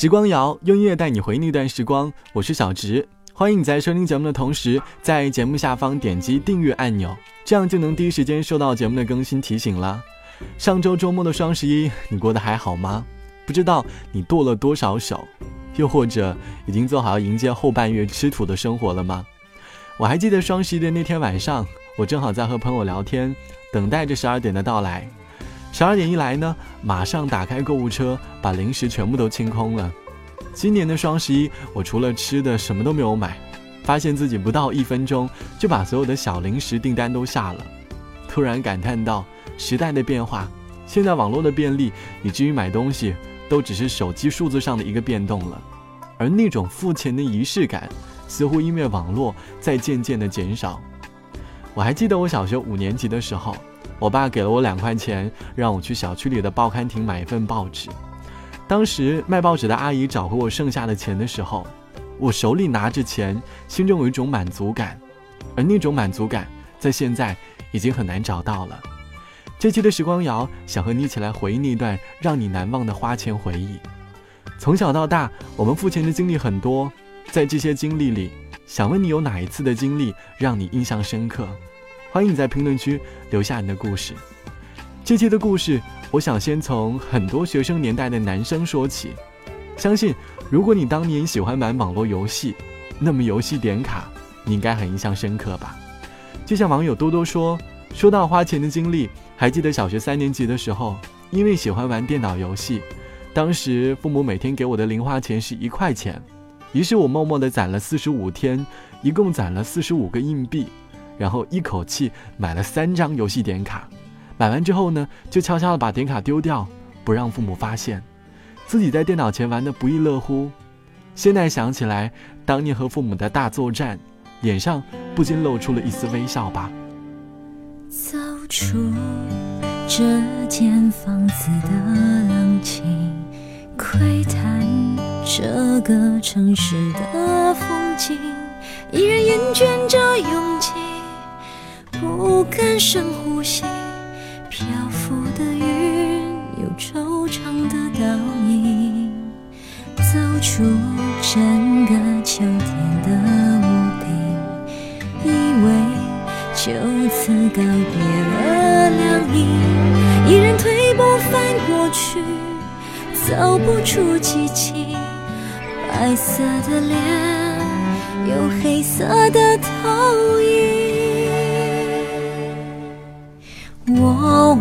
时光谣用音乐带你回那段时光，我是小植，欢迎你在收听节目的同时，在节目下方点击订阅按钮，这样就能第一时间收到节目的更新提醒了。上周周末的双十一，你过得还好吗？不知道你剁了多少手，又或者已经做好迎接后半月吃土的生活了吗？我还记得双十一的那天晚上，我正好在和朋友聊天，等待着十二点的到来。十二点一来呢，马上打开购物车，把零食全部都清空了。今年的双十一，我除了吃的什么都没有买，发现自己不到一分钟就把所有的小零食订单都下了。突然感叹到时代的变化，现在网络的便利，以至于买东西都只是手机数字上的一个变动了，而那种付钱的仪式感，似乎因为网络在渐渐的减少。我还记得我小学五年级的时候。我爸给了我两块钱，让我去小区里的报刊亭买一份报纸。当时卖报纸的阿姨找回我剩下的钱的时候，我手里拿着钱，心中有一种满足感，而那种满足感在现在已经很难找到了。这期的时光谣想和你一起来回忆那段让你难忘的花钱回忆。从小到大，我们付钱的经历很多，在这些经历里，想问你有哪一次的经历让你印象深刻？欢迎你在评论区留下你的故事。这期的故事，我想先从很多学生年代的男生说起。相信如果你当年喜欢玩网络游戏，那么游戏点卡你应该很印象深刻吧？就像网友多多说，说到花钱的经历，还记得小学三年级的时候，因为喜欢玩电脑游戏，当时父母每天给我的零花钱是一块钱，于是我默默地攒了四十五天，一共攒了四十五个硬币。然后一口气买了三张游戏点卡，买完之后呢，就悄悄的把点卡丢掉，不让父母发现，自己在电脑前玩的不亦乐乎。现在想起来，当年和父母的大作战，脸上不禁露出了一丝微笑吧。走出这间房子的冷清，窥探这个城市的风景，依然厌倦着拥挤。不敢深呼吸，漂浮的云有惆怅的倒影，走出整个秋天的屋顶，以为就此告别了凉意，依然退步翻过去，走不出寂静，白色的脸有黑色的投影。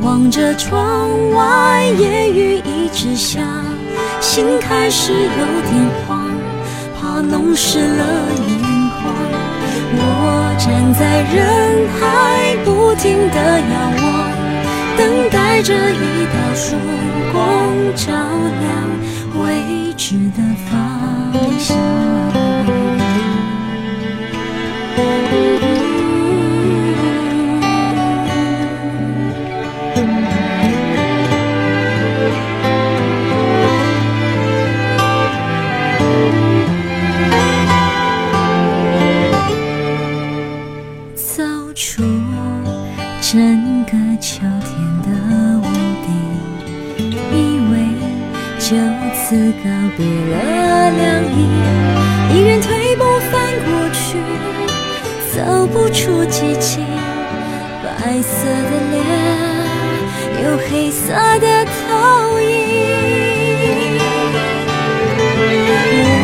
望着窗外，夜雨一直下，心开始有点慌，怕弄湿了眼眶。我站在人海，不停地遥望，等待着一道曙光照亮未知的方向。就此告别了凉意，一人退步翻过去，走不出寂静，白色的脸有黑色的投影，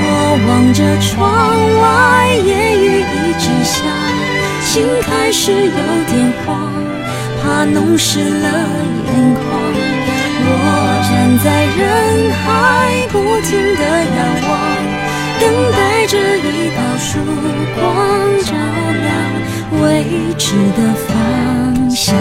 我望着窗外，夜雨一直下，心开始有点慌，怕弄湿了眼。在人海，不停的仰望，等待着一道曙光照亮未知的方向。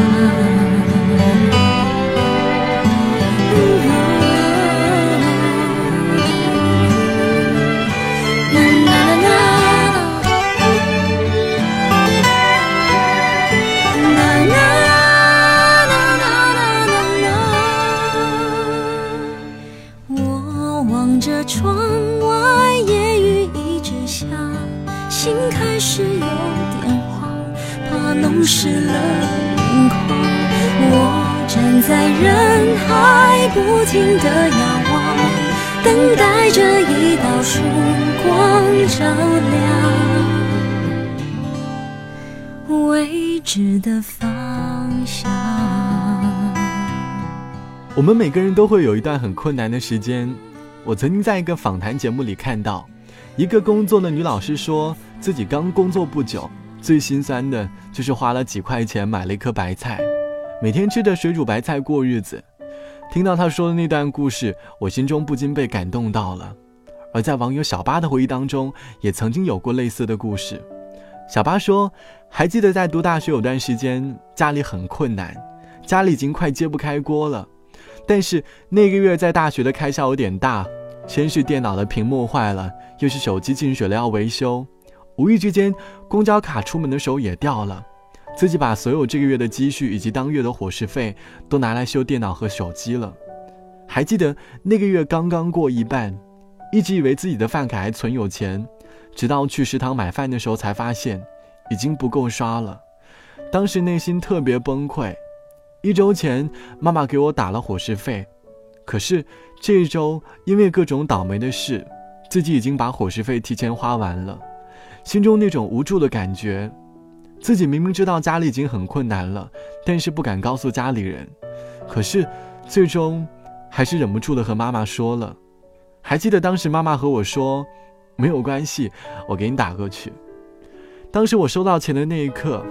等待着一道曙光照亮未知的方向。我们每个人都会有一段很困难的时间。我曾经在一个访谈节目里看到，一个工作的女老师说自己刚工作不久，最心酸的就是花了几块钱买了一颗白菜，每天吃着水煮白菜过日子。听到他说的那段故事，我心中不禁被感动到了。而在网友小八的回忆当中，也曾经有过类似的故事。小八说，还记得在读大学有段时间，家里很困难，家里已经快揭不开锅了。但是那个月在大学的开销有点大，先是电脑的屏幕坏了，又是手机进水了要维修，无意之间公交卡出门的时候也掉了，自己把所有这个月的积蓄以及当月的伙食费都拿来修电脑和手机了。还记得那个月刚刚过一半，一直以为自己的饭卡还存有钱，直到去食堂买饭的时候才发现，已经不够刷了，当时内心特别崩溃。一周前，妈妈给我打了伙食费，可是这一周因为各种倒霉的事，自己已经把伙食费提前花完了，心中那种无助的感觉，自己明明知道家里已经很困难了，但是不敢告诉家里人，可是最终还是忍不住的和妈妈说了。还记得当时妈妈和我说：“没有关系，我给你打过去。”当时我收到钱的那一刻，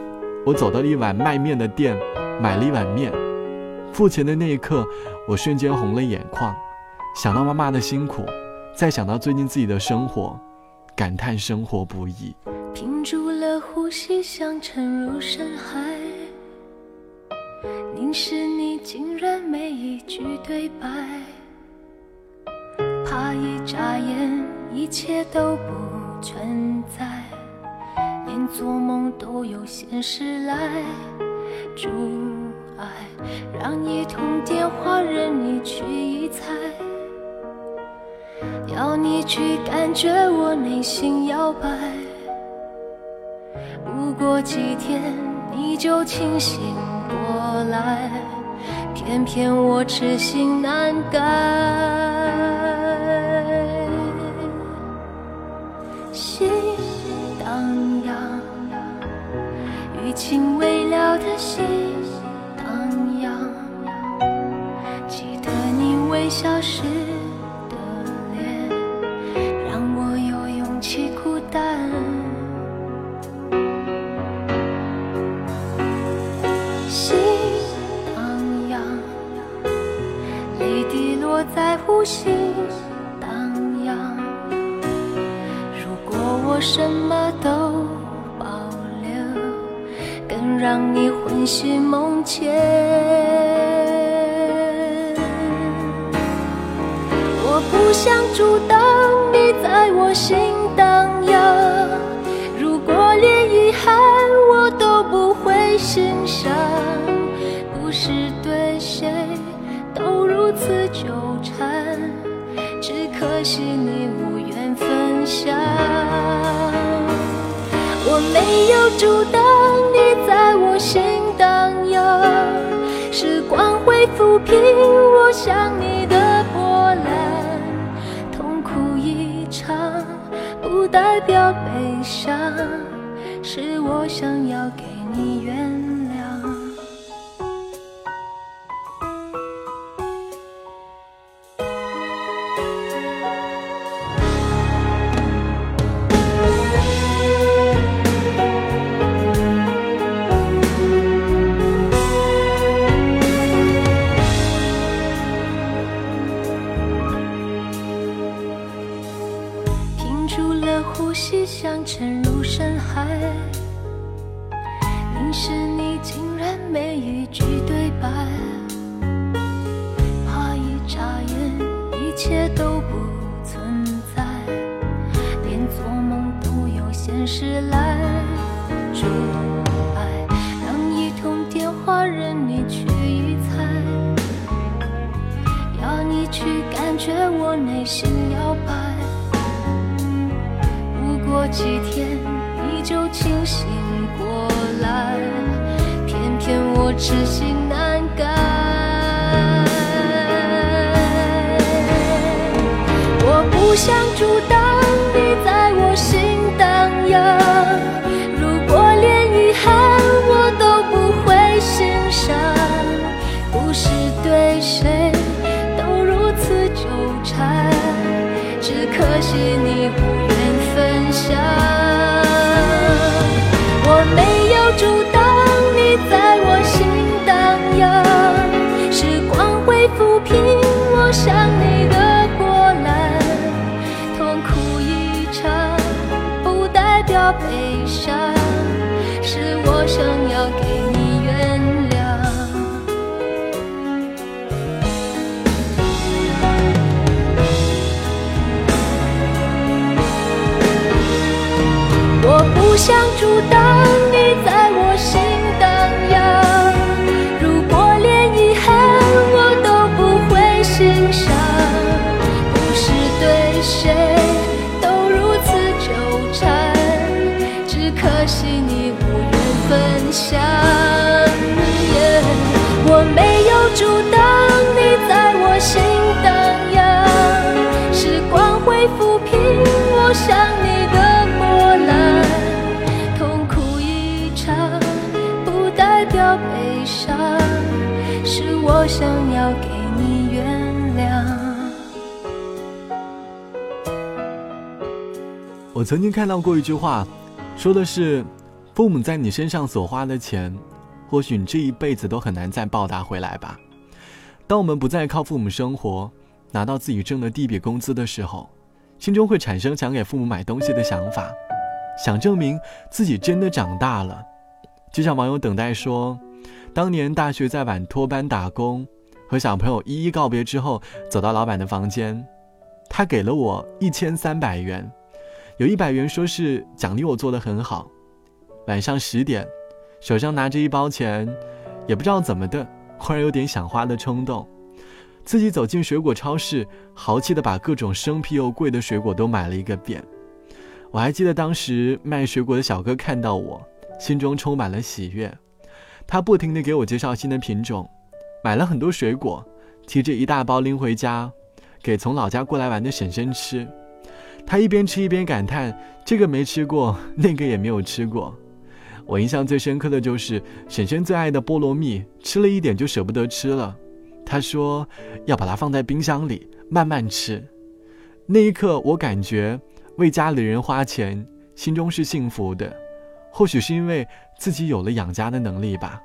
我走到了一碗卖面的店。买了一碗面，付钱的那一刻，我瞬间红了眼眶，想到妈妈的辛苦，再想到最近自己的生活，感叹生活不易。屏住了呼吸，想沉入深海，凝视你，竟然没一句对白，怕一眨眼，一切都不存在，连做梦都有现实来。阻碍，让一通电话任你去臆猜，要你去感觉我内心摇摆。过几天你就清醒过来，偏偏我痴心难改，心荡漾，余情未了的心。在无心荡漾。如果我什么都保留，更让你魂牵梦牵。我不想阻挡你在我心荡漾。因我想你的波澜，痛苦一场，不代表悲伤，是我想要给你原谅。呼吸像沉入深海，凝视你竟然没一句对白，怕一眨眼一切都不存在，连做梦都有现实来阻碍，让一通电话任你去猜，要你去感觉我内心。几天你就清醒过来，偏偏我痴心难改。我不想阻挡想我曾经看到过一句话，说的是，父母在你身上所花的钱，或许你这一辈子都很难再报答回来吧。当我们不再靠父母生活，拿到自己挣的第一笔工资的时候，心中会产生想给父母买东西的想法，想证明自己真的长大了。就像网友等待说，当年大学在晚托班打工，和小朋友一一告别之后，走到老板的房间，他给了我一千三百元。有一百元说是奖励我做的很好。晚上十点，手上拿着一包钱，也不知道怎么的，忽然有点想花的冲动。自己走进水果超市，豪气的把各种生僻又贵的水果都买了一个遍。我还记得当时卖水果的小哥看到我，心中充满了喜悦。他不停的给我介绍新的品种，买了很多水果，提着一大包拎回家，给从老家过来玩的婶婶吃。他一边吃一边感叹：“这个没吃过，那个也没有吃过。”我印象最深刻的就是婶婶最爱的菠萝蜜，吃了一点就舍不得吃了。她说要把它放在冰箱里慢慢吃。那一刻，我感觉为家里人花钱，心中是幸福的。或许是因为自己有了养家的能力吧。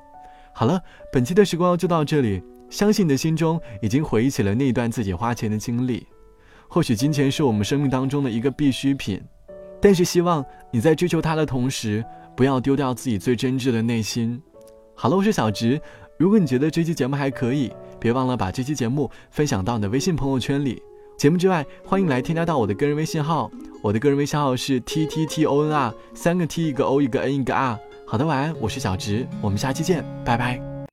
好了，本期的时光就到这里。相信你的心中已经回忆起了那段自己花钱的经历。或许金钱是我们生命当中的一个必需品，但是希望你在追求它的同时，不要丢掉自己最真挚的内心。好了，我是小直。如果你觉得这期节目还可以，别忘了把这期节目分享到你的微信朋友圈里。节目之外，欢迎来添加到我的个人微信号，我的个人微信号是 t t t o n r，三个 t 一个 o 一个 n 一个 r。好的，晚安，我是小直，我们下期见，拜拜。